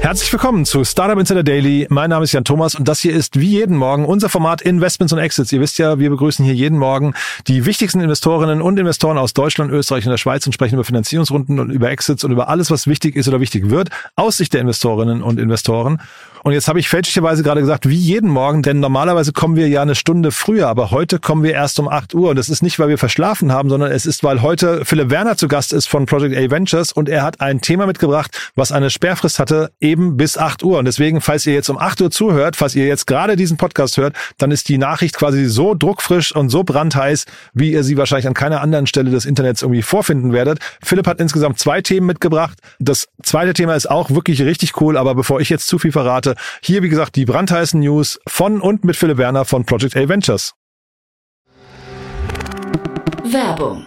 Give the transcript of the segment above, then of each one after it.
Herzlich willkommen zu Startup Insider Daily. Mein Name ist Jan Thomas und das hier ist wie jeden Morgen unser Format Investments und Exits. Ihr wisst ja, wir begrüßen hier jeden Morgen die wichtigsten Investorinnen und Investoren aus Deutschland, Österreich und der Schweiz und sprechen über Finanzierungsrunden und über Exits und über alles, was wichtig ist oder wichtig wird aus Sicht der Investorinnen und Investoren. Und jetzt habe ich fälschlicherweise gerade gesagt, wie jeden Morgen, denn normalerweise kommen wir ja eine Stunde früher, aber heute kommen wir erst um 8 Uhr. Und das ist nicht, weil wir verschlafen haben, sondern es ist, weil heute Philipp Werner zu Gast ist von Project A Ventures und er hat ein Thema mitgebracht, was eine Sperrfrist hatte, eben bis 8 Uhr. Und deswegen, falls ihr jetzt um 8 Uhr zuhört, falls ihr jetzt gerade diesen Podcast hört, dann ist die Nachricht quasi so druckfrisch und so brandheiß, wie ihr sie wahrscheinlich an keiner anderen Stelle des Internets irgendwie vorfinden werdet. Philipp hat insgesamt zwei Themen mitgebracht. Das zweite Thema ist auch wirklich richtig cool, aber bevor ich jetzt zu viel verrate, hier, wie gesagt, die brandheißen News von und mit Philipp Werner von Project A Ventures. Werbung.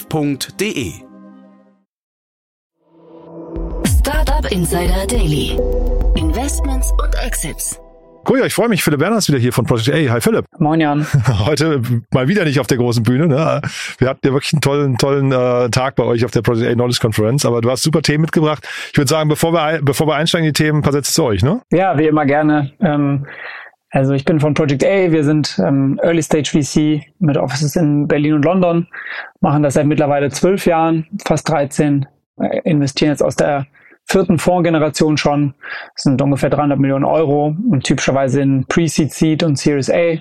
www.startup.de. Startup Insider Daily. Investments und Exits. Cool, ja, ich freue mich. Philipp Werner ist wieder hier von Project A. Hi Philipp. Moin Jan. Heute mal wieder nicht auf der großen Bühne. Ne? Wir hatten ja wirklich einen tollen, tollen äh, Tag bei euch auf der Project A Knowledge Conference, aber du hast super Themen mitgebracht. Ich würde sagen, bevor wir, bevor wir einsteigen in die Themen, ein paar Sätze zu euch, ne? Ja, wie immer gerne. Ähm, also ich bin von Project A, wir sind ähm, Early Stage VC mit Offices in Berlin und London, machen das seit mittlerweile zwölf Jahren, fast 13, äh, investieren jetzt aus der vierten Fondsgeneration schon, das sind ungefähr 300 Millionen Euro und typischerweise in Pre-Seed, Seed und Series A.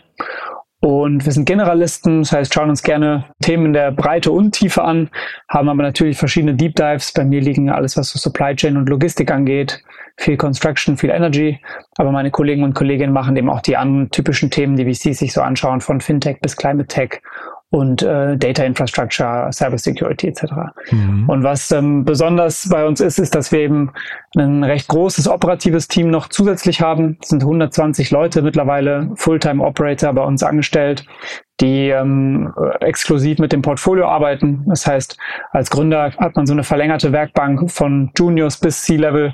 Und wir sind Generalisten, das heißt, schauen uns gerne Themen in der Breite und Tiefe an, haben aber natürlich verschiedene Deep Dives. Bei mir liegen alles, was so Supply Chain und Logistik angeht, viel Construction, viel Energy. Aber meine Kollegen und Kolleginnen machen eben auch die anderen typischen Themen, die VCs sich so anschauen, von Fintech bis Climate Tech und äh, Data Infrastructure, Cyber Security etc. Mhm. Und was ähm, besonders bei uns ist, ist, dass wir eben ein recht großes operatives Team noch zusätzlich haben. Es sind 120 Leute mittlerweile, Fulltime Operator bei uns angestellt, die ähm, exklusiv mit dem Portfolio arbeiten. Das heißt, als Gründer hat man so eine verlängerte Werkbank von Juniors bis C-Level,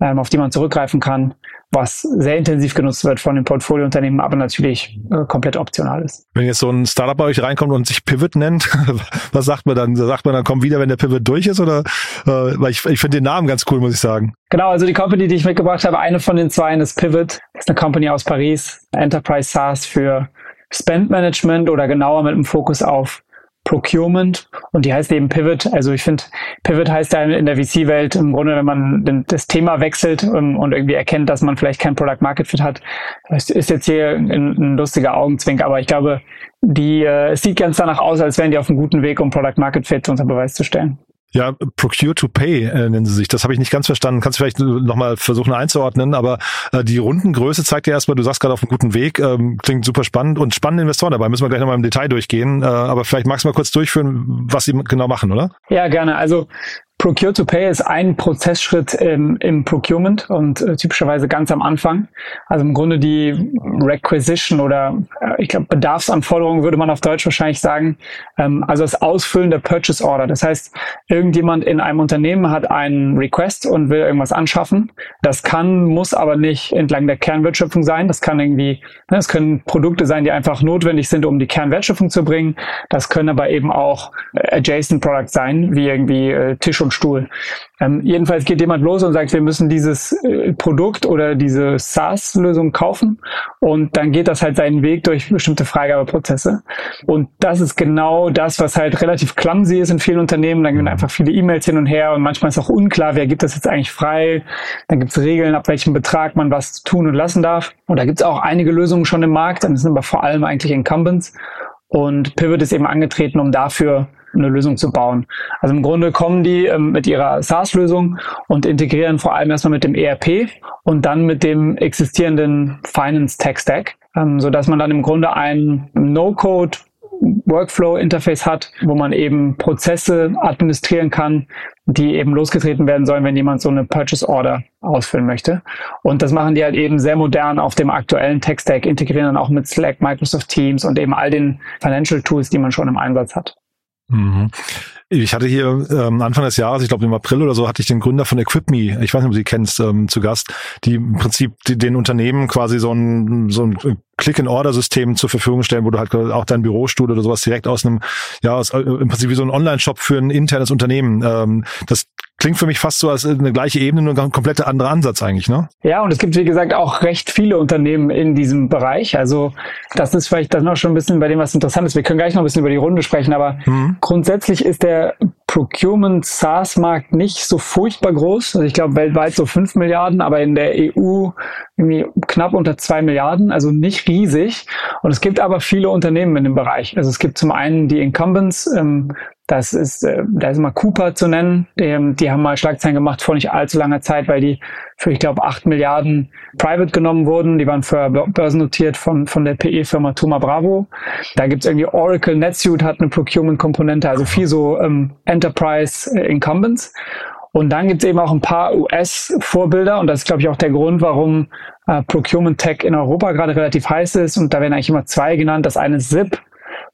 ähm, auf die man zurückgreifen kann was sehr intensiv genutzt wird von den Portfoliounternehmen, aber natürlich äh, komplett optional ist. Wenn jetzt so ein Startup bei euch reinkommt und sich Pivot nennt, was sagt man dann? Sagt man dann, komm wieder, wenn der Pivot durch ist? Oder äh, weil ich, ich finde den Namen ganz cool, muss ich sagen. Genau, also die Company, die ich mitgebracht habe, eine von den zwei ist Pivot. Das ist eine Company aus Paris, Enterprise SaaS für Spend Management oder genauer mit einem Fokus auf Procurement und die heißt eben Pivot. Also ich finde, Pivot heißt ja in der VC-Welt im Grunde, wenn man das Thema wechselt ähm, und irgendwie erkennt, dass man vielleicht kein Product Market Fit hat. Das ist jetzt hier ein, lustiger Augenzwink, aber ich glaube, die, äh, es sieht ganz danach aus, als wären die auf einem guten Weg, um Product Market Fit unter Beweis zu stellen. Ja, Procure to Pay äh, nennen sie sich. Das habe ich nicht ganz verstanden. Kannst du vielleicht nochmal versuchen einzuordnen, aber äh, die Rundengröße zeigt dir erstmal, du sagst gerade auf einem guten Weg, ähm, klingt super spannend und spannende Investoren dabei. Müssen wir gleich nochmal im Detail durchgehen. Äh, aber vielleicht magst du mal kurz durchführen, was sie genau machen, oder? Ja, gerne. Also Procure to Pay ist ein Prozessschritt im, im Procurement und äh, typischerweise ganz am Anfang. Also im Grunde die Requisition oder äh, ich glaube Bedarfsanforderungen würde man auf Deutsch wahrscheinlich sagen. Ähm, also das Ausfüllen der Purchase Order. Das heißt, irgendjemand in einem Unternehmen hat einen Request und will irgendwas anschaffen. Das kann, muss aber nicht entlang der Kernwertschöpfung sein. Das kann irgendwie, ne, das können Produkte sein, die einfach notwendig sind, um die Kernwertschöpfung zu bringen. Das können aber eben auch adjacent Products sein, wie irgendwie äh, Tisch und Stuhl. Ähm, jedenfalls geht jemand los und sagt, wir müssen dieses äh, Produkt oder diese SaaS-Lösung kaufen und dann geht das halt seinen Weg durch bestimmte Freigabeprozesse. Und das ist genau das, was halt relativ clumsy ist in vielen Unternehmen. Dann gehen einfach viele E-Mails hin und her und manchmal ist auch unklar, wer gibt das jetzt eigentlich frei. Dann gibt es Regeln, ab welchem Betrag man was tun und lassen darf. Und da gibt es auch einige Lösungen schon im Markt, das sind aber vor allem eigentlich Incumbents. Und Pivot ist eben angetreten, um dafür eine Lösung zu bauen. Also im Grunde kommen die ähm, mit ihrer SaaS-Lösung und integrieren vor allem erstmal mit dem ERP und dann mit dem existierenden Finance Tech Stack, ähm, so dass man dann im Grunde ein No-Code Workflow-Interface hat, wo man eben Prozesse administrieren kann, die eben losgetreten werden sollen, wenn jemand so eine Purchase Order ausfüllen möchte. Und das machen die halt eben sehr modern auf dem aktuellen Tech-Stack, integrieren dann auch mit Slack, Microsoft Teams und eben all den Financial Tools, die man schon im Einsatz hat. Mhm. Ich hatte hier ähm, Anfang des Jahres, ich glaube im April oder so, hatte ich den Gründer von EquipMe, ich weiß nicht, ob du sie kennst, ähm, zu Gast, die im Prinzip die, den Unternehmen quasi so ein, so ein Click-and-Order-System zur Verfügung stellen, wo du halt auch dein Bürostuhl oder sowas direkt aus einem, ja, aus, äh, im Prinzip wie so ein Online-Shop für ein internes Unternehmen. Ähm, das klingt für mich fast so als eine gleiche Ebene, nur ein komplett anderer Ansatz eigentlich, ne? Ja, und es gibt, wie gesagt, auch recht viele Unternehmen in diesem Bereich. Also das ist vielleicht dann noch schon ein bisschen bei dem, was interessant ist. Wir können gleich noch ein bisschen über die Runde sprechen, aber mhm. grundsätzlich ist der Procurement SaaS-Markt nicht so furchtbar groß. Also ich glaube weltweit so fünf Milliarden, aber in der EU irgendwie knapp unter zwei Milliarden, also nicht riesig. Und es gibt aber viele Unternehmen in dem Bereich. Also es gibt zum einen die Incumbents, ähm, das ist, äh, da ist mal Cooper zu nennen. Die, haben mal Schlagzeilen gemacht vor nicht allzu langer Zeit, weil die für, ich glaube, acht Milliarden private genommen wurden. Die waren für börsennotiert von, von der PE-Firma Thoma Bravo. Da gibt's irgendwie Oracle NetSuite hat eine Procurement-Komponente, also viel so ähm, Enterprise äh, Incumbents. Und dann gibt's eben auch ein paar US-Vorbilder und das ist, glaube ich, auch der Grund, warum äh, Procurement Tech in Europa gerade relativ heiß ist. Und da werden eigentlich immer zwei genannt. Das eine ist SIP,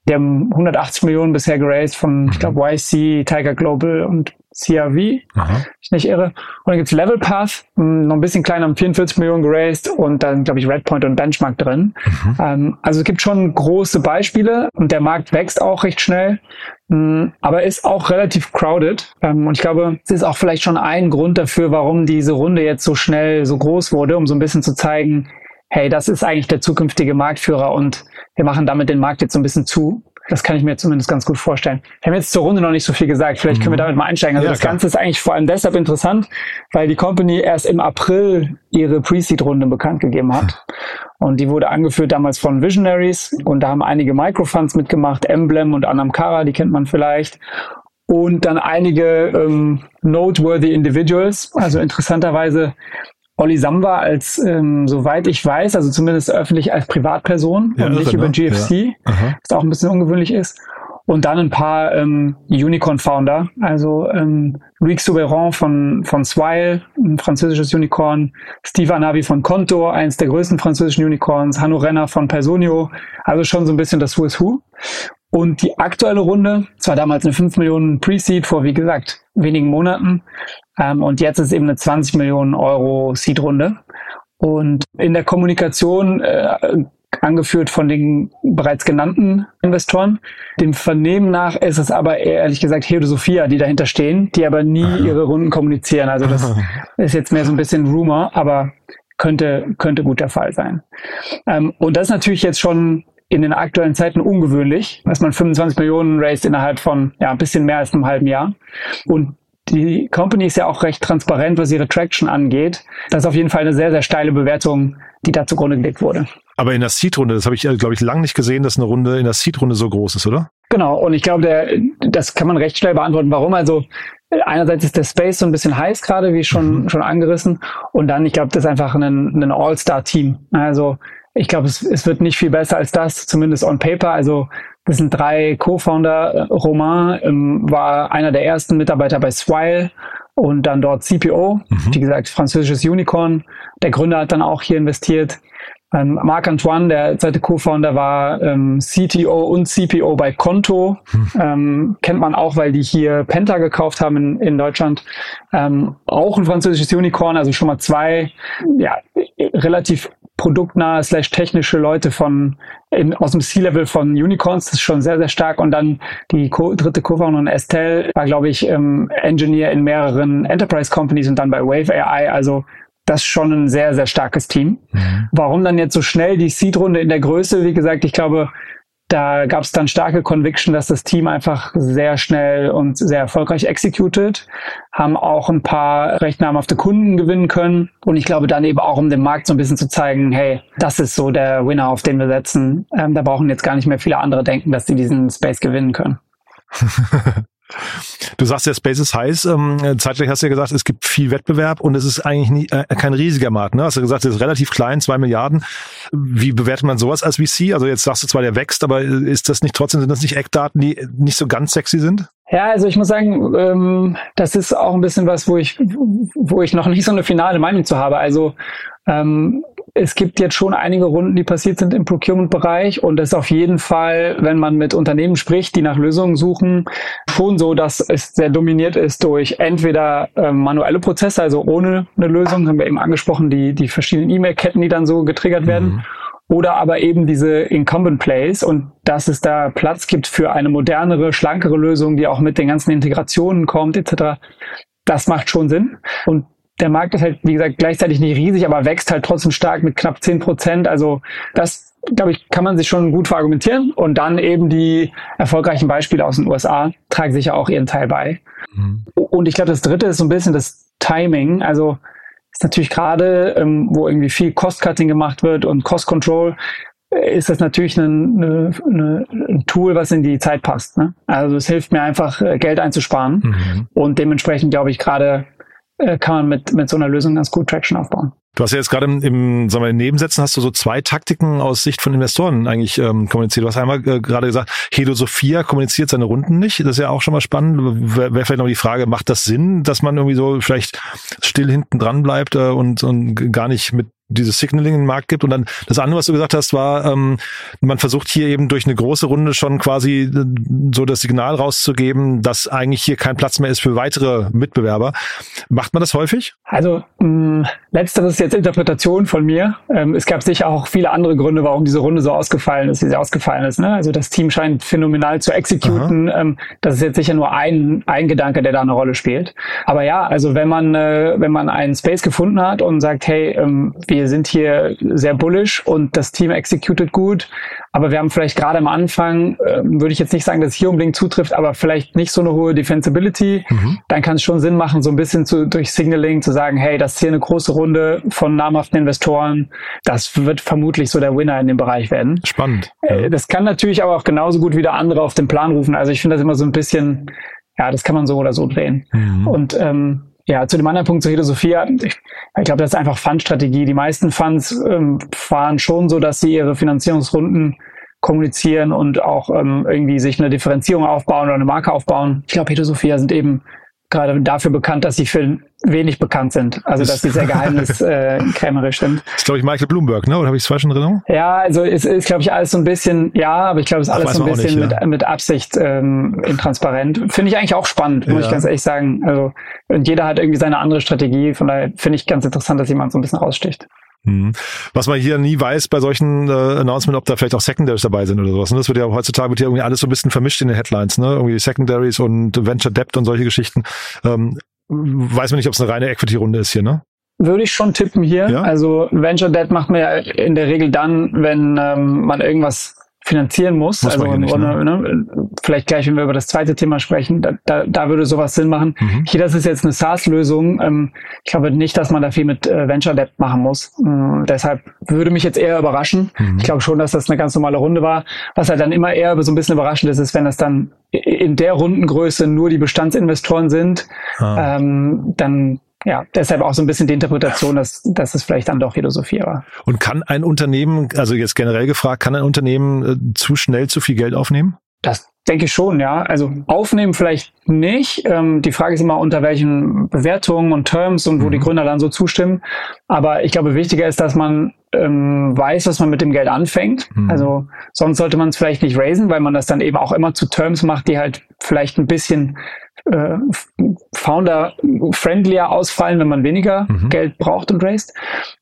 die haben 180 Millionen bisher geraced von, ich mhm. glaube, YC, Tiger Global und CRV, Aha. ich nicht irre. Und dann gibt's Level Path, hm, noch ein bisschen kleiner, haben 44 Millionen geraced und dann, glaube ich, Redpoint und Benchmark drin. Mhm. Ähm, also es gibt schon große Beispiele und der Markt wächst auch recht schnell, hm, aber ist auch relativ crowded. Ähm, und ich glaube, es ist auch vielleicht schon ein Grund dafür, warum diese Runde jetzt so schnell so groß wurde, um so ein bisschen zu zeigen, hey, das ist eigentlich der zukünftige Marktführer und wir machen damit den Markt jetzt so ein bisschen zu. Das kann ich mir zumindest ganz gut vorstellen. Wir haben jetzt zur Runde noch nicht so viel gesagt. Vielleicht können wir mhm. damit mal einsteigen. Also ja, das klar. Ganze ist eigentlich vor allem deshalb interessant, weil die Company erst im April ihre Pre-Seed-Runde bekannt gegeben hat. Und die wurde angeführt damals von Visionaries. Und da haben einige Microfunds mitgemacht, Emblem und Anamkara, die kennt man vielleicht. Und dann einige ähm, noteworthy Individuals. Also interessanterweise Olli Samba als, ähm, soweit ich weiß, also zumindest öffentlich als Privatperson ja, und nicht über ne? GFC, ja. was auch ein bisschen ungewöhnlich ist. Und dann ein paar ähm, Unicorn-Founder, also ähm, Luc Souberon von, von Swile, ein französisches Unicorn, Steve Anavi von Conto, eins der größten französischen Unicorns, Hanno Renner von Personio, also schon so ein bisschen das Who is Who. Und die aktuelle Runde, zwar damals eine 5 Millionen Pre-Seed vor, wie gesagt, wenigen Monaten, ähm, und jetzt ist eben eine 20 Millionen Euro Seed-Runde. Und in der Kommunikation, äh, angeführt von den bereits genannten Investoren. Dem Vernehmen nach ist es aber ehrlich gesagt Hede Sophia, die dahinter stehen, die aber nie ihre Runden kommunizieren. Also das ist jetzt mehr so ein bisschen Rumor, aber könnte, könnte gut der Fall sein. Ähm, und das ist natürlich jetzt schon in den aktuellen Zeiten ungewöhnlich, dass man 25 Millionen raised innerhalb von ja, ein bisschen mehr als einem halben Jahr. Und die Company ist ja auch recht transparent, was ihre Traction angeht. Das ist auf jeden Fall eine sehr, sehr steile Bewertung, die da zugrunde gelegt wurde. Aber in der Seed-Runde, das habe ich, äh, glaube ich, lang nicht gesehen, dass eine Runde in der Seed-Runde so groß ist, oder? Genau, und ich glaube, der, das kann man recht schnell beantworten. Warum? Also einerseits ist der Space so ein bisschen heiß gerade, wie schon, mhm. schon angerissen. Und dann, ich glaube, das ist einfach ein, ein All-Star-Team. Also ich glaube, es, es wird nicht viel besser als das, zumindest on paper. Also das sind drei Co-Founder. Romain ähm, war einer der ersten Mitarbeiter bei Swile und dann dort CPO, mhm. wie gesagt, französisches Unicorn. Der Gründer hat dann auch hier investiert. Ähm, Marc Antoine, der zweite Co-Founder, war ähm, CTO und CPO bei Conto. Hm. Ähm, kennt man auch, weil die hier Penta gekauft haben in, in Deutschland. Ähm, auch ein französisches Unicorn, also schon mal zwei ja, relativ produktnahe slash technische Leute von in, aus dem C-Level von Unicorns, das ist schon sehr, sehr stark. Und dann die Co dritte Co-Founderin Estelle war, glaube ich, ähm, Engineer in mehreren Enterprise Companies und dann bei Wave AI. Also das ist schon ein sehr, sehr starkes Team. Mhm. Warum dann jetzt so schnell die Seed-Runde in der Größe? Wie gesagt, ich glaube, da gab es dann starke Conviction, dass das Team einfach sehr schnell und sehr erfolgreich executed, haben auch ein paar recht namhafte Kunden gewinnen können und ich glaube dann eben auch, um dem Markt so ein bisschen zu zeigen, hey, das ist so der Winner, auf den wir setzen. Ähm, da brauchen jetzt gar nicht mehr viele andere denken, dass sie diesen Space gewinnen können. Du sagst, der Space ist heiß. Ähm, zeitgleich hast du ja gesagt, es gibt viel Wettbewerb und es ist eigentlich nie, äh, kein riesiger Markt. Ne? Hast du gesagt, es ist relativ klein, zwei Milliarden. Wie bewertet man sowas als VC? Also jetzt sagst du zwar, der wächst, aber ist das nicht trotzdem, sind das nicht Eckdaten, die nicht so ganz sexy sind? Ja, also ich muss sagen, ähm, das ist auch ein bisschen was, wo ich, wo ich noch nicht so eine finale Meinung zu habe. Also ähm, es gibt jetzt schon einige Runden, die passiert sind im Procurement-Bereich und es ist auf jeden Fall, wenn man mit Unternehmen spricht, die nach Lösungen suchen, schon so, dass es sehr dominiert ist durch entweder äh, manuelle Prozesse, also ohne eine Lösung, haben wir eben angesprochen, die, die verschiedenen E-Mail-Ketten, die dann so getriggert werden. Mhm. Oder aber eben diese Incumbent Plays und dass es da Platz gibt für eine modernere, schlankere Lösung, die auch mit den ganzen Integrationen kommt, etc. Das macht schon Sinn. Und der Markt ist halt, wie gesagt, gleichzeitig nicht riesig, aber wächst halt trotzdem stark mit knapp zehn Prozent. Also das, glaube ich, kann man sich schon gut verargumentieren. Und dann eben die erfolgreichen Beispiele aus den USA tragen sicher auch ihren Teil bei. Mhm. Und ich glaube, das Dritte ist so ein bisschen das Timing. Also ist natürlich gerade, ähm, wo irgendwie viel Cost-Cutting gemacht wird und Cost-Control, äh, ist das natürlich ein, eine, ein Tool, was in die Zeit passt. Ne? Also es hilft mir einfach, äh, Geld einzusparen. Mhm. Und dementsprechend glaube ich gerade äh, kann man mit, mit so einer Lösung ganz gut Traction aufbauen. Du hast ja jetzt gerade im, im sagen wir, in Nebensätzen hast du so zwei Taktiken aus Sicht von Investoren eigentlich ähm, kommuniziert. Du hast einmal äh, gerade gesagt, Hedo Sophia kommuniziert seine Runden nicht. Das ist ja auch schon mal spannend. Wäre wär vielleicht noch die Frage, macht das Sinn, dass man irgendwie so vielleicht still hinten dran bleibt äh, und, und gar nicht mit dieses Signaling in den Markt gibt. Und dann das andere, was du gesagt hast, war, ähm, man versucht hier eben durch eine große Runde schon quasi äh, so das Signal rauszugeben, dass eigentlich hier kein Platz mehr ist für weitere Mitbewerber. Macht man das häufig? Also mh, mm, letzteres ist jetzt Interpretation von mir. Ähm, es gab sicher auch viele andere Gründe, warum diese Runde so ausgefallen ist, wie sie ausgefallen ist. Ne? Also das Team scheint phänomenal zu exekuten. Ähm, das ist jetzt sicher nur ein, ein Gedanke, der da eine Rolle spielt. Aber ja, also wenn man, äh, wenn man einen Space gefunden hat und sagt, hey, ähm, wir wir sind hier sehr bullish und das Team executed gut. Aber wir haben vielleicht gerade am Anfang, äh, würde ich jetzt nicht sagen, dass es hier unbedingt zutrifft, aber vielleicht nicht so eine hohe Defensibility. Mhm. Dann kann es schon Sinn machen, so ein bisschen zu, durch Signaling zu sagen, hey, das ist hier eine große Runde von namhaften Investoren. Das wird vermutlich so der Winner in dem Bereich werden. Spannend. Äh, das kann natürlich aber auch genauso gut wieder andere auf den Plan rufen. Also ich finde das immer so ein bisschen, ja, das kann man so oder so drehen. Mhm. Und ähm, ja, zu dem anderen Punkt zu Sophia, ich, ich glaube, das ist einfach Fundstrategie. Die meisten Funds ähm, fahren schon so, dass sie ihre Finanzierungsrunden kommunizieren und auch ähm, irgendwie sich eine Differenzierung aufbauen oder eine Marke aufbauen. Ich glaube, Sophia sind eben gerade dafür bekannt, dass sie für wenig bekannt sind. Also dass sie sehr geheimniskrämerisch äh, sind. Das ist, glaube ich, Michael Bloomberg, ne? Oder habe ich es falsch in Erinnerung? Ja, also ist, ist glaube ich, alles so ein bisschen, ja, aber ich glaube, es ist alles so ein bisschen nicht, mit, ja. mit Absicht ähm, intransparent. Finde ich eigentlich auch spannend, muss ja. ich ganz ehrlich sagen. Also und jeder hat irgendwie seine andere Strategie. Von daher finde ich ganz interessant, dass jemand so ein bisschen raussticht. Hm. Was man hier nie weiß bei solchen äh, Announcements, ob da vielleicht auch Secondaries dabei sind oder sowas. Ne? Das wird ja heutzutage wird ja irgendwie alles so ein bisschen vermischt in den Headlines, ne? Irgendwie Secondaries und Venture Debt und solche Geschichten. Ähm, weiß man nicht, ob es eine reine Equity-Runde ist hier, ne? Würde ich schon tippen hier. Ja? Also Venture Debt macht man ja in der Regel dann, wenn ähm, man irgendwas finanzieren muss. muss also nicht, ne? Ne, vielleicht gleich, wenn wir über das zweite Thema sprechen, da, da, da würde sowas Sinn machen. Mhm. Hier, das ist jetzt eine SaaS-Lösung. Ähm, ich glaube nicht, dass man da viel mit äh, Venture Debt machen muss. Ähm, deshalb würde mich jetzt eher überraschen. Mhm. Ich glaube schon, dass das eine ganz normale Runde war. Was halt dann immer eher so ein bisschen überraschend ist, ist, wenn das dann in der Rundengröße nur die Bestandsinvestoren sind, ah. ähm, dann ja, deshalb auch so ein bisschen die Interpretation, dass, dass es vielleicht dann doch Philosophie war. Und kann ein Unternehmen, also jetzt generell gefragt, kann ein Unternehmen äh, zu schnell zu viel Geld aufnehmen? Das denke ich schon, ja. Also aufnehmen vielleicht nicht. Ähm, die Frage ist immer, unter welchen Bewertungen und Terms und wo mhm. die Gründer dann so zustimmen. Aber ich glaube, wichtiger ist, dass man ähm, weiß, was man mit dem Geld anfängt. Mhm. Also sonst sollte man es vielleicht nicht raisen, weil man das dann eben auch immer zu Terms macht, die halt vielleicht ein bisschen äh, Founder-friendlier ausfallen, wenn man weniger mhm. Geld braucht und raised.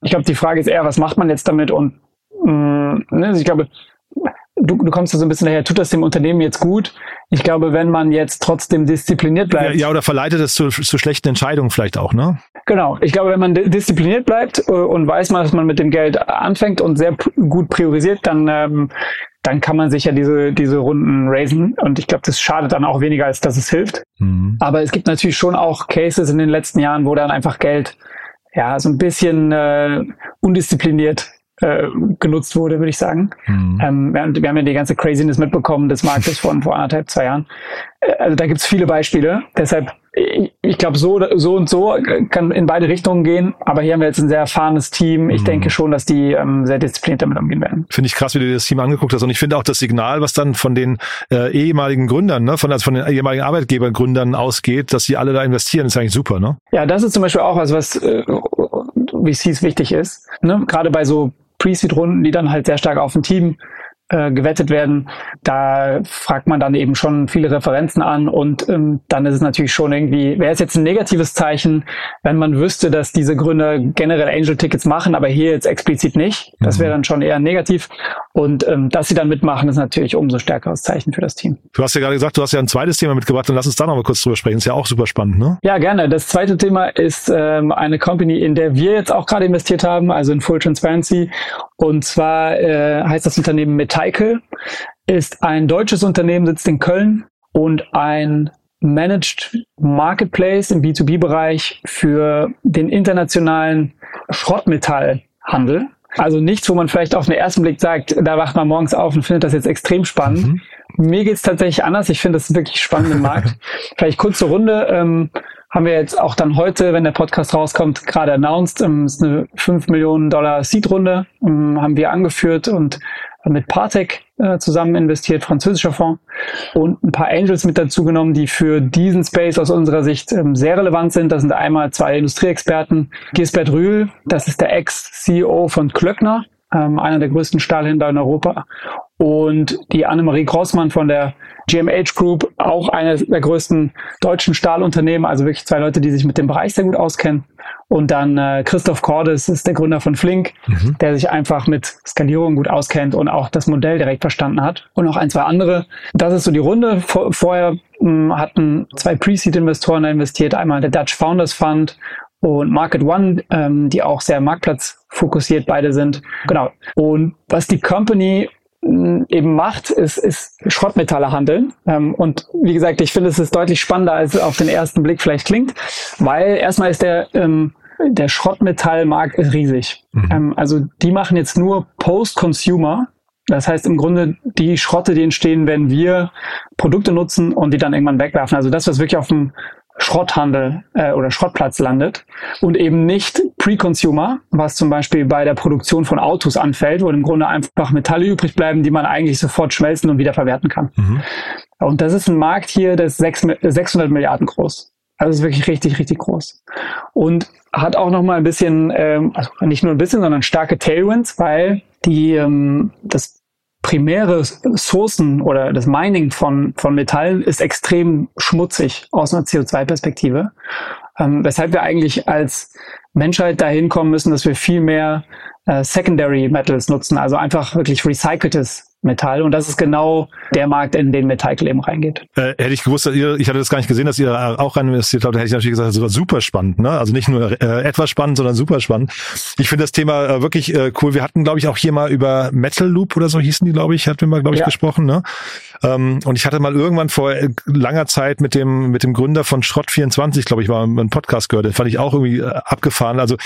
Ich glaube, die Frage ist eher, was macht man jetzt damit? Und mh, mm, ne, also ich glaube, du, du kommst da so ein bisschen daher, tut das dem Unternehmen jetzt gut? Ich glaube, wenn man jetzt trotzdem diszipliniert bleibt. Ja, ja oder verleitet es zu, zu schlechten Entscheidungen vielleicht auch, ne? Genau. Ich glaube, wenn man diszipliniert bleibt äh, und weiß man, dass man mit dem Geld anfängt und sehr gut priorisiert, dann ähm, dann kann man sich ja diese, diese Runden raisen. Und ich glaube, das schadet dann auch weniger, als dass es hilft. Mhm. Aber es gibt natürlich schon auch Cases in den letzten Jahren, wo dann einfach Geld ja so ein bisschen äh, undiszipliniert äh, genutzt wurde, würde ich sagen. Mhm. Ähm, wir, wir, haben ja die ganze Craziness mitbekommen des Marktes von vor anderthalb, zwei Jahren. Äh, also da gibt's viele Beispiele. Deshalb ich, glaube, so, so und so kann in beide Richtungen gehen. Aber hier haben wir jetzt ein sehr erfahrenes Team. Ich mhm. denke schon, dass die ähm, sehr diszipliniert damit umgehen werden. Finde ich krass, wie du dir das Team angeguckt hast. Und ich finde auch das Signal, was dann von den äh, ehemaligen Gründern, ne, von, also von den ehemaligen Arbeitgebergründern ausgeht, dass sie alle da investieren, ist eigentlich super, ne? Ja, das ist zum Beispiel auch was, was äh, VCs wichtig ist. Ne? Gerade bei so Pre-Seed-Runden, die dann halt sehr stark auf ein Team äh, gewettet werden, da fragt man dann eben schon viele Referenzen an und ähm, dann ist es natürlich schon irgendwie, wäre es jetzt ein negatives Zeichen, wenn man wüsste, dass diese Gründer generell Angel-Tickets machen, aber hier jetzt explizit nicht. Das wäre mhm. dann schon eher negativ. Und ähm, dass sie dann mitmachen, ist natürlich umso stärkeres Zeichen für das Team. Du hast ja gerade gesagt, du hast ja ein zweites Thema mitgebracht, dann lass uns da noch mal kurz drüber sprechen. Ist ja auch super spannend, ne? Ja, gerne. Das zweite Thema ist ähm, eine Company, in der wir jetzt auch gerade investiert haben, also in Full Transparency. Und zwar äh, heißt das Unternehmen Meta Tykel ist ein deutsches Unternehmen, sitzt in Köln und ein Managed Marketplace im B2B-Bereich für den internationalen Schrottmetallhandel. Also nichts, wo man vielleicht auf den ersten Blick sagt, da wacht man morgens auf und findet das jetzt extrem spannend. Mhm. Mir geht's tatsächlich anders. Ich finde das wirklich spannend im Markt. vielleicht kurze Runde. Ähm, haben wir jetzt auch dann heute, wenn der Podcast rauskommt, gerade announced. Ähm, ist eine 5 Millionen Dollar Seed-Runde, ähm, haben wir angeführt und mit Partec äh, zusammen investiert, französischer Fonds, und ein paar Angels mit dazu genommen, die für diesen Space aus unserer Sicht ähm, sehr relevant sind. Das sind einmal zwei Industrieexperten. Gisbert Rühl, das ist der Ex-CEO von Klöckner, ähm, einer der größten Stahlhändler in Europa. Und die Annemarie Grossmann von der GMH Group, auch eines der größten deutschen Stahlunternehmen, also wirklich zwei Leute, die sich mit dem Bereich sehr gut auskennen. Und dann äh, Christoph Cordes ist der Gründer von Flink, mhm. der sich einfach mit Skalierung gut auskennt und auch das Modell direkt verstanden hat. Und noch ein, zwei andere. Das ist so die Runde. Vor, vorher mh, hm, hatten zwei Pre-Seed-Investoren investiert, einmal der Dutch Founders Fund und Market One, ähm, die auch sehr marktplatzfokussiert beide sind. Genau. Und was die Company eben macht, ist, ist Schrottmetalle handeln. Ähm, und wie gesagt, ich finde, es ist deutlich spannender, als es auf den ersten Blick vielleicht klingt, weil erstmal ist der, ähm, der Schrottmetallmarkt riesig. Mhm. Ähm, also die machen jetzt nur Post-Consumer. Das heißt im Grunde die Schrotte, die entstehen, wenn wir Produkte nutzen und die dann irgendwann wegwerfen. Also das, was wirklich auf dem Schrotthandel äh, oder Schrottplatz landet und eben nicht Pre-Consumer, was zum Beispiel bei der Produktion von Autos anfällt, wo im Grunde einfach Metalle übrig bleiben, die man eigentlich sofort schmelzen und wieder verwerten kann. Mhm. Und das ist ein Markt hier, der ist 600 Milliarden groß. Also ist wirklich richtig, richtig groß. Und hat auch noch mal ein bisschen, ähm, also nicht nur ein bisschen, sondern starke Tailwinds, weil die ähm, das primäre Sourcen oder das Mining von, von Metallen ist extrem schmutzig aus einer CO2-Perspektive. Ähm, weshalb wir eigentlich als Menschheit dahin kommen müssen, dass wir viel mehr äh, Secondary Metals nutzen, also einfach wirklich recyceltes Metall. Und das ist genau der Markt, in den Metallkleben eben reingeht. Äh, hätte ich gewusst, dass ihr, ich hatte das gar nicht gesehen, dass ihr auch rein investiert habt, hätte ich natürlich gesagt, das war super spannend. Ne? Also nicht nur äh, etwas spannend, sondern super spannend. Ich finde das Thema äh, wirklich äh, cool. Wir hatten, glaube ich, auch hier mal über Metal Loop oder so hießen die, glaube ich, hatten wir mal, glaube ich, ja. gesprochen. Ne? Ähm, und ich hatte mal irgendwann vor äh, langer Zeit mit dem mit dem Gründer von Schrott24, glaube ich, war ein Podcast gehört. Den fand ich auch irgendwie äh, abgefahren. Also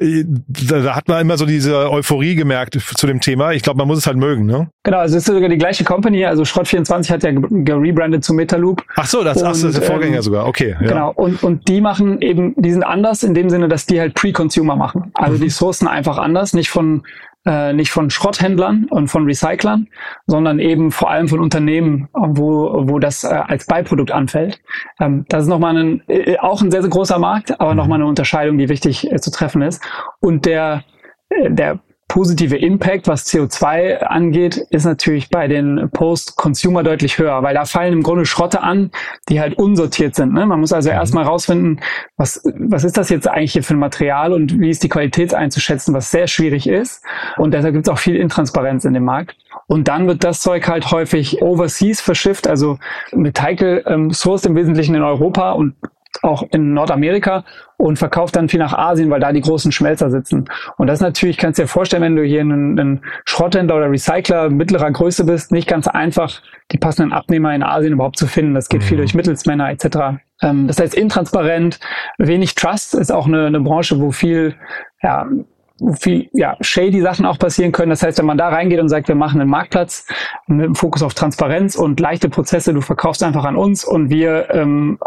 äh, da, da hat man immer so diese Euphorie gemerkt zu dem Thema. Ich glaube, man muss es halt mögen. Ne? Genau, also es ist sogar die gleiche Company. Also Schrott24 hat ja gerebrandet zu Metaloop. Ach so, das, und, ach, das ist der Vorgänger ähm, sogar. Okay. Ja. Genau. Und und die machen eben, die sind anders in dem Sinne, dass die halt Pre-Consumer machen. Also mhm. die sourcen einfach anders, nicht von äh, nicht von Schrotthändlern und von Recyclern, sondern eben vor allem von Unternehmen, wo, wo das äh, als Beiprodukt anfällt. Ähm, das ist nochmal ein, äh, auch ein sehr, sehr großer Markt, aber mhm. nochmal eine Unterscheidung, die wichtig äh, zu treffen ist. Und der, äh, der positive Impact, was CO2 angeht, ist natürlich bei den Post-Consumer deutlich höher, weil da fallen im Grunde Schrotte an, die halt unsortiert sind. Ne? Man muss also mhm. erstmal rausfinden, was, was ist das jetzt eigentlich hier für ein Material und wie ist die Qualität einzuschätzen, was sehr schwierig ist. Und deshalb gibt es auch viel Intransparenz in dem Markt. Und dann wird das Zeug halt häufig overseas verschifft, also Meteikel ähm, sourced im Wesentlichen in Europa und auch in Nordamerika und verkauft dann viel nach Asien, weil da die großen Schmelzer sitzen. Und das natürlich, kannst du dir vorstellen, wenn du hier einen, einen Schrotthändler oder Recycler mittlerer Größe bist, nicht ganz einfach, die passenden Abnehmer in Asien überhaupt zu finden. Das geht mhm. viel durch Mittelsmänner etc. Ähm, das heißt, intransparent, wenig Trust ist auch eine, eine Branche, wo viel ja, viel ja, shady Sachen auch passieren können. Das heißt, wenn man da reingeht und sagt, wir machen einen Marktplatz mit dem Fokus auf Transparenz und leichte Prozesse, du verkaufst einfach an uns und wir ähm,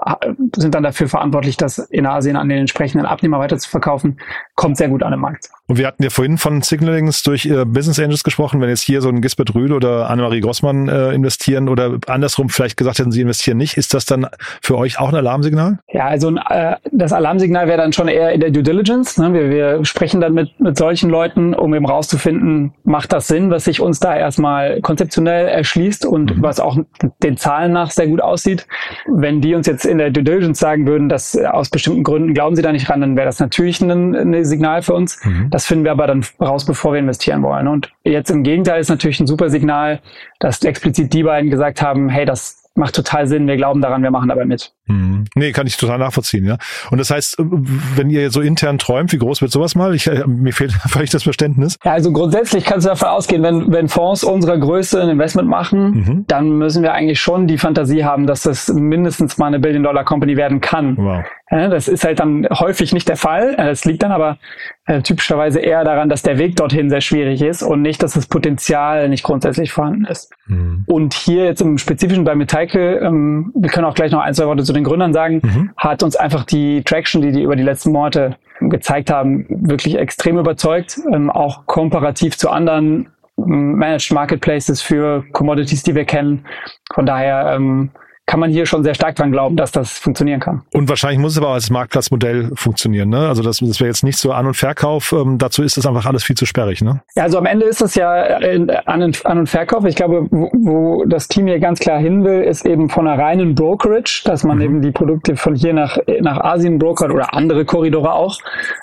sind dann dafür verantwortlich, das in Asien an den entsprechenden Abnehmer weiter zu verkaufen, kommt sehr gut an den Markt. Und wir hatten ja vorhin von Signalings durch äh, Business Angels gesprochen. Wenn jetzt hier so ein Gisbert Rühl oder Annemarie Grossmann äh, investieren oder andersrum vielleicht gesagt hätten, sie investieren nicht, ist das dann für euch auch ein Alarmsignal? Ja, also äh, das Alarmsignal wäre dann schon eher in der Due Diligence. Ne? Wir, wir sprechen dann mit, mit solchen Leuten, um eben rauszufinden, macht das Sinn, was sich uns da erstmal konzeptionell erschließt und mhm. was auch den Zahlen nach sehr gut aussieht. Wenn die uns jetzt in der Due Diligence sagen würden, dass aus bestimmten Gründen glauben sie da nicht ran, dann wäre das natürlich ein, ein Signal für uns. Mhm. Das finden wir aber dann raus, bevor wir investieren wollen. Und jetzt im Gegenteil ist natürlich ein super Signal, dass explizit die beiden gesagt haben, hey, das macht total Sinn, wir glauben daran, wir machen dabei mit. Hm. Nee, kann ich total nachvollziehen, ja. Und das heißt, wenn ihr so intern träumt, wie groß wird sowas mal? Ich, äh, mir fehlt völlig das Verständnis. Ja, also grundsätzlich kannst du davon ausgehen, wenn, wenn Fonds unserer Größe ein Investment machen, mhm. dann müssen wir eigentlich schon die Fantasie haben, dass das mindestens mal eine Billion-Dollar-Company werden kann. Wow. Ja, das ist halt dann häufig nicht der Fall. Das liegt dann aber äh, typischerweise eher daran, dass der Weg dorthin sehr schwierig ist und nicht, dass das Potenzial nicht grundsätzlich vorhanden ist. Mhm. Und hier jetzt im Spezifischen bei Metalke, ähm, wir können auch gleich noch ein, zwei Worte zu den Gründern sagen, mhm. hat uns einfach die Traction, die die über die letzten Monate gezeigt haben, wirklich extrem überzeugt, ähm, auch komparativ zu anderen ähm, Managed Marketplaces für Commodities, die wir kennen. Von daher ähm, kann man hier schon sehr stark dran glauben, dass das funktionieren kann. Und wahrscheinlich muss es aber als Marktplatzmodell funktionieren. Ne? Also das, das wäre jetzt nicht so An- und Verkauf. Ähm, dazu ist das einfach alles viel zu sperrig. Ne? Ja, also am Ende ist das ja An- und, An und Verkauf. Ich glaube, wo, wo das Team hier ganz klar hin will, ist eben von einer reinen Brokerage, dass man mhm. eben die Produkte von hier nach, nach Asien brokert oder andere Korridore auch,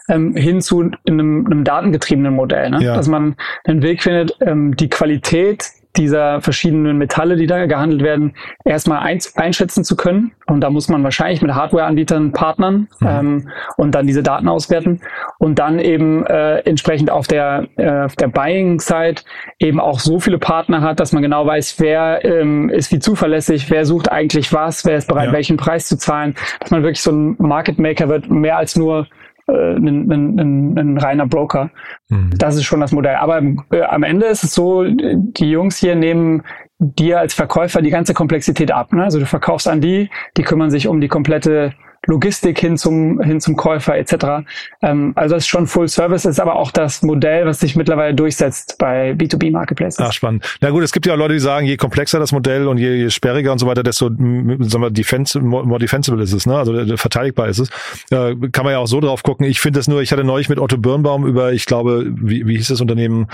ähm, hin zu einem, einem datengetriebenen Modell. Ne? Ja. Dass man einen Weg findet, ähm, die Qualität dieser verschiedenen Metalle, die da gehandelt werden, erstmal ein, einschätzen zu können. Und da muss man wahrscheinlich mit Hardware-Anbietern partnern mhm. ähm, und dann diese Daten auswerten und dann eben äh, entsprechend auf der, äh, auf der Buying-Side eben auch so viele Partner hat, dass man genau weiß, wer ähm, ist wie zuverlässig, wer sucht eigentlich was, wer ist bereit, ja. welchen Preis zu zahlen, dass man wirklich so ein Market Maker wird, mehr als nur ein, ein, ein, ein reiner Broker. Mhm. Das ist schon das Modell. Aber äh, am Ende ist es so, die Jungs hier nehmen dir als Verkäufer die ganze Komplexität ab. Ne? Also du verkaufst an die, die kümmern sich um die komplette Logistik hin zum, hin zum Käufer etc. Ähm, also das ist schon Full Service, ist aber auch das Modell, was sich mittlerweile durchsetzt bei B2B Marketplaces. Ach, spannend. Na gut, es gibt ja auch Leute, die sagen, je komplexer das Modell und je, je sperriger und so weiter, desto sagen wir, defense, more defensible ist es, ne? also äh, verteidigbar ist es. Äh, kann man ja auch so drauf gucken. Ich finde das nur, ich hatte neulich mit Otto Birnbaum über, ich glaube, wie, wie hieß das Unternehmen,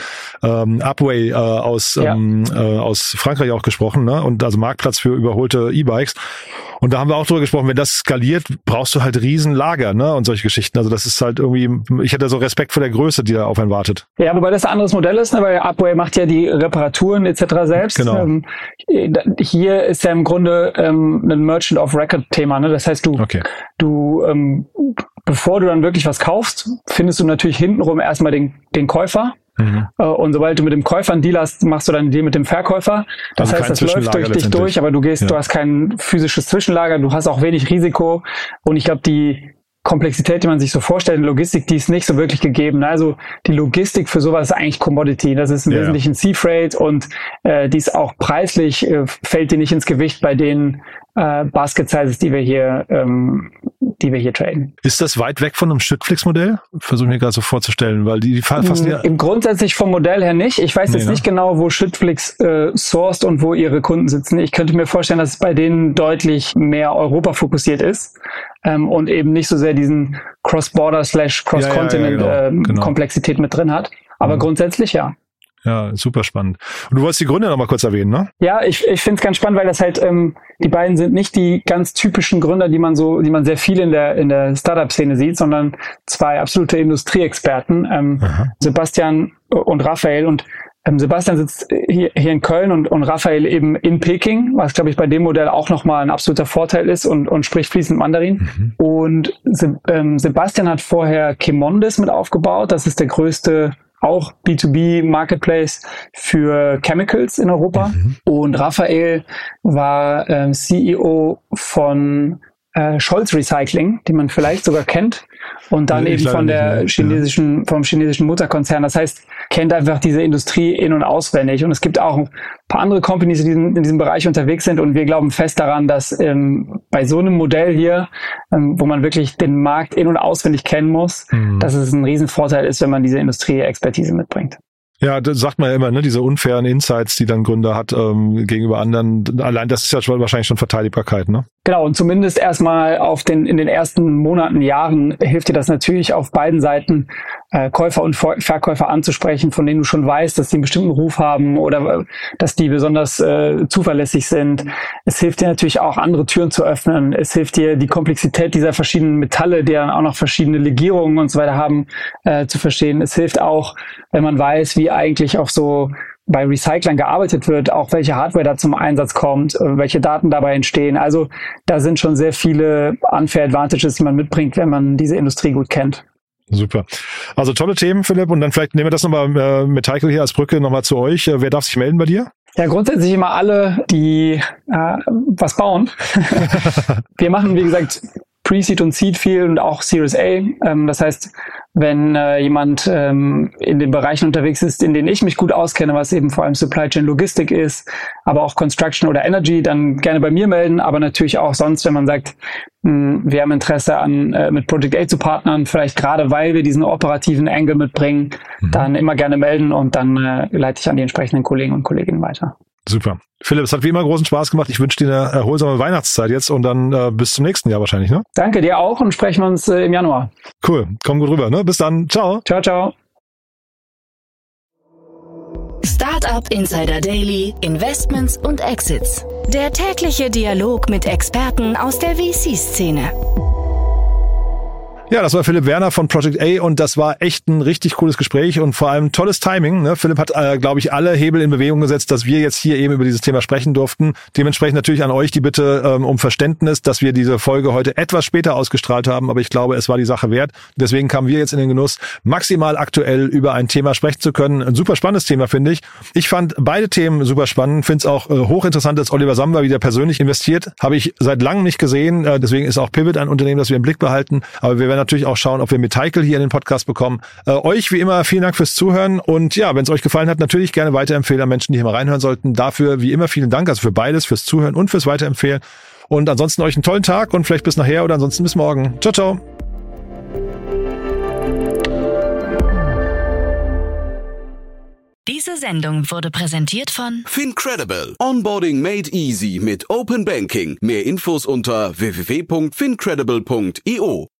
ähm, Upway äh, aus, ja. ähm, äh, aus Frankreich auch gesprochen, ne? und also Marktplatz für überholte E-Bikes. Und da haben wir auch drüber gesprochen, wenn das skaliert, brauchst du halt Riesenlager, ne? Und solche Geschichten. Also das ist halt irgendwie, ich hätte so Respekt vor der Größe, die da auf einen wartet. Ja, wobei das ein anderes Modell ist, ne? weil Upway macht ja die Reparaturen etc. selbst. Genau. Ähm, hier ist ja im Grunde ähm, ein Merchant of Record Thema, ne? Das heißt, du, okay. du ähm, bevor du dann wirklich was kaufst, findest du natürlich hintenrum erstmal den, den Käufer Mhm. Äh, und sobald du mit dem Käufer einen Deal hast, machst du dann einen Deal mit dem Verkäufer. Das also heißt, das läuft durch dich durch, aber du gehst, ja. du hast kein physisches Zwischenlager, du hast auch wenig Risiko. Und ich glaube, die Komplexität, die man sich so vorstellt in Logistik, die ist nicht so wirklich gegeben. Also die Logistik für sowas ist eigentlich Commodity. Das ist im ja. Wesentlichen Sea Freight und äh, die ist auch preislich, äh, fällt die nicht ins Gewicht bei den äh, Basket Sizes, die wir hier, ähm, die wir hier traden. Ist das weit weg von einem Schüttflix-Modell? Versuche mir gerade so vorzustellen, weil die, die fassen ja. Im grundsätzlich vom Modell her nicht. Ich weiß nee, jetzt ne? nicht genau, wo Schüttflix äh, sourced und wo ihre Kunden sitzen. Ich könnte mir vorstellen, dass es bei denen deutlich mehr Europa fokussiert ist ähm, und eben nicht so sehr diesen Cross-Border slash Cross-Continent ja, ja, genau, genau. Komplexität mit drin hat. Aber mhm. grundsätzlich ja. Ja, super spannend. Und du wolltest die Gründer noch mal kurz erwähnen, ne? Ja, ich, ich finde es ganz spannend, weil das halt, ähm, die beiden sind nicht die ganz typischen Gründer, die man so, die man sehr viel in der, in der Startup-Szene sieht, sondern zwei absolute Industrieexperten, ähm, Sebastian und Raphael. Und ähm, Sebastian sitzt hier, hier in Köln und, und Raphael eben in Peking, was glaube ich bei dem Modell auch nochmal ein absoluter Vorteil ist und, und spricht fließend Mandarin. Mhm. Und Se, ähm, Sebastian hat vorher Chemondis mit aufgebaut. Das ist der größte auch B2B Marketplace für Chemicals in Europa. Mhm. Und Raphael war ähm, CEO von äh, Scholz Recycling, die man vielleicht sogar kennt, und dann ich eben von der chinesischen, ja. vom chinesischen Mutterkonzern. Das heißt, kennt einfach diese Industrie in- und auswendig. Und es gibt auch ein paar andere Companies, die in, in diesem Bereich unterwegs sind. Und wir glauben fest daran, dass ähm, bei so einem Modell hier, ähm, wo man wirklich den Markt in- und auswendig kennen muss, mhm. dass es ein Riesenvorteil ist, wenn man diese Industrie-Expertise mitbringt. Ja, das sagt man ja immer, ne, diese unfairen Insights, die dann Gründer hat ähm, gegenüber anderen. Allein das ist ja schon, wahrscheinlich schon Verteidigbarkeit, ne? Genau, und zumindest erstmal auf den, in den ersten Monaten, Jahren hilft dir das natürlich auf beiden Seiten, äh, Käufer und Verkäufer anzusprechen, von denen du schon weißt, dass die einen bestimmten Ruf haben oder äh, dass die besonders äh, zuverlässig sind. Es hilft dir natürlich auch, andere Türen zu öffnen. Es hilft dir, die Komplexität dieser verschiedenen Metalle, die dann auch noch verschiedene Legierungen und so weiter haben, äh, zu verstehen. Es hilft auch, wenn man weiß, wie eigentlich auch so bei Recyclern gearbeitet wird, auch welche Hardware da zum Einsatz kommt, äh, welche Daten dabei entstehen. Also da sind schon sehr viele Unfair Advantages, die man mitbringt, wenn man diese Industrie gut kennt. Super. Also tolle Themen, Philipp. Und dann vielleicht nehmen wir das nochmal äh, mit Heiko hier als Brücke nochmal zu euch. Äh, wer darf sich melden bei dir? Ja, grundsätzlich immer alle, die äh, was bauen. wir machen, wie gesagt, Pre-Seed und Seed viel und auch Series A. Ähm, das heißt, wenn äh, jemand ähm, in den Bereichen unterwegs ist, in denen ich mich gut auskenne, was eben vor allem Supply Chain Logistik ist, aber auch Construction oder Energy, dann gerne bei mir melden, aber natürlich auch sonst, wenn man sagt, mh, hm, wir haben Interesse an äh, mit Project A zu partnern, vielleicht gerade weil wir diesen operativen Angle mitbringen, mhm. dann immer gerne melden und dann äh, leite ich an die entsprechenden Kollegen und Kolleginnen weiter. Super. Philipp, es hat wie immer großen Spaß gemacht. Ich wünsche dir eine erholsame Weihnachtszeit jetzt und dann äh, bis zum nächsten Jahr wahrscheinlich, ne? Danke dir auch und sprechen uns äh, im Januar. Cool. Komm gut rüber, ne? Bis dann. Ciao. Ciao, ciao. Startup Insider Daily, Investments und Exits. Der tägliche Dialog mit Experten aus der VC-Szene. Ja, das war Philipp Werner von Project A und das war echt ein richtig cooles Gespräch und vor allem tolles Timing. Ne? Philipp hat, äh, glaube ich, alle Hebel in Bewegung gesetzt, dass wir jetzt hier eben über dieses Thema sprechen durften. Dementsprechend natürlich an euch die Bitte ähm, um Verständnis, dass wir diese Folge heute etwas später ausgestrahlt haben, aber ich glaube, es war die Sache wert. Deswegen kamen wir jetzt in den Genuss, maximal aktuell über ein Thema sprechen zu können. Ein super spannendes Thema, finde ich. Ich fand beide Themen super spannend, finde es auch äh, hochinteressant, dass Oliver Samba wieder persönlich investiert. Habe ich seit langem nicht gesehen. Äh, deswegen ist auch Pivot ein Unternehmen, das wir im Blick behalten. Aber wir werden natürlich auch schauen, ob wir mit Heikel hier in den Podcast bekommen. Äh, euch wie immer vielen Dank fürs Zuhören und ja, wenn es euch gefallen hat, natürlich gerne weiterempfehlen an Menschen, die hier mal reinhören sollten. Dafür wie immer vielen Dank, also für beides, fürs Zuhören und fürs Weiterempfehlen. Und ansonsten euch einen tollen Tag und vielleicht bis nachher oder ansonsten bis morgen. Ciao, ciao. Diese Sendung wurde präsentiert von Fincredible. Onboarding made easy mit Open Banking. Mehr Infos unter www.fincredible.io.